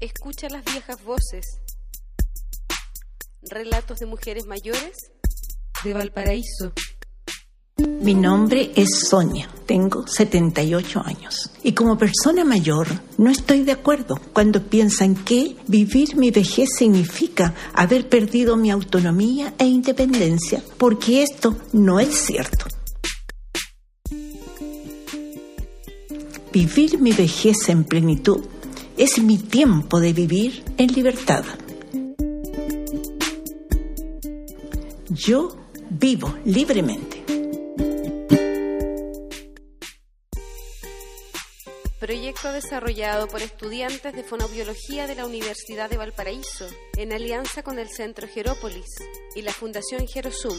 Escucha las viejas voces. Relatos de mujeres mayores de Valparaíso. Mi nombre es Sonia, tengo 78 años y como persona mayor no estoy de acuerdo cuando piensan que vivir mi vejez significa haber perdido mi autonomía e independencia, porque esto no es cierto. Vivir mi vejez en plenitud es mi tiempo de vivir en libertad. Yo vivo libremente. Proyecto desarrollado por estudiantes de fonobiología de la Universidad de Valparaíso en alianza con el Centro Gerópolis y la Fundación Gerosum.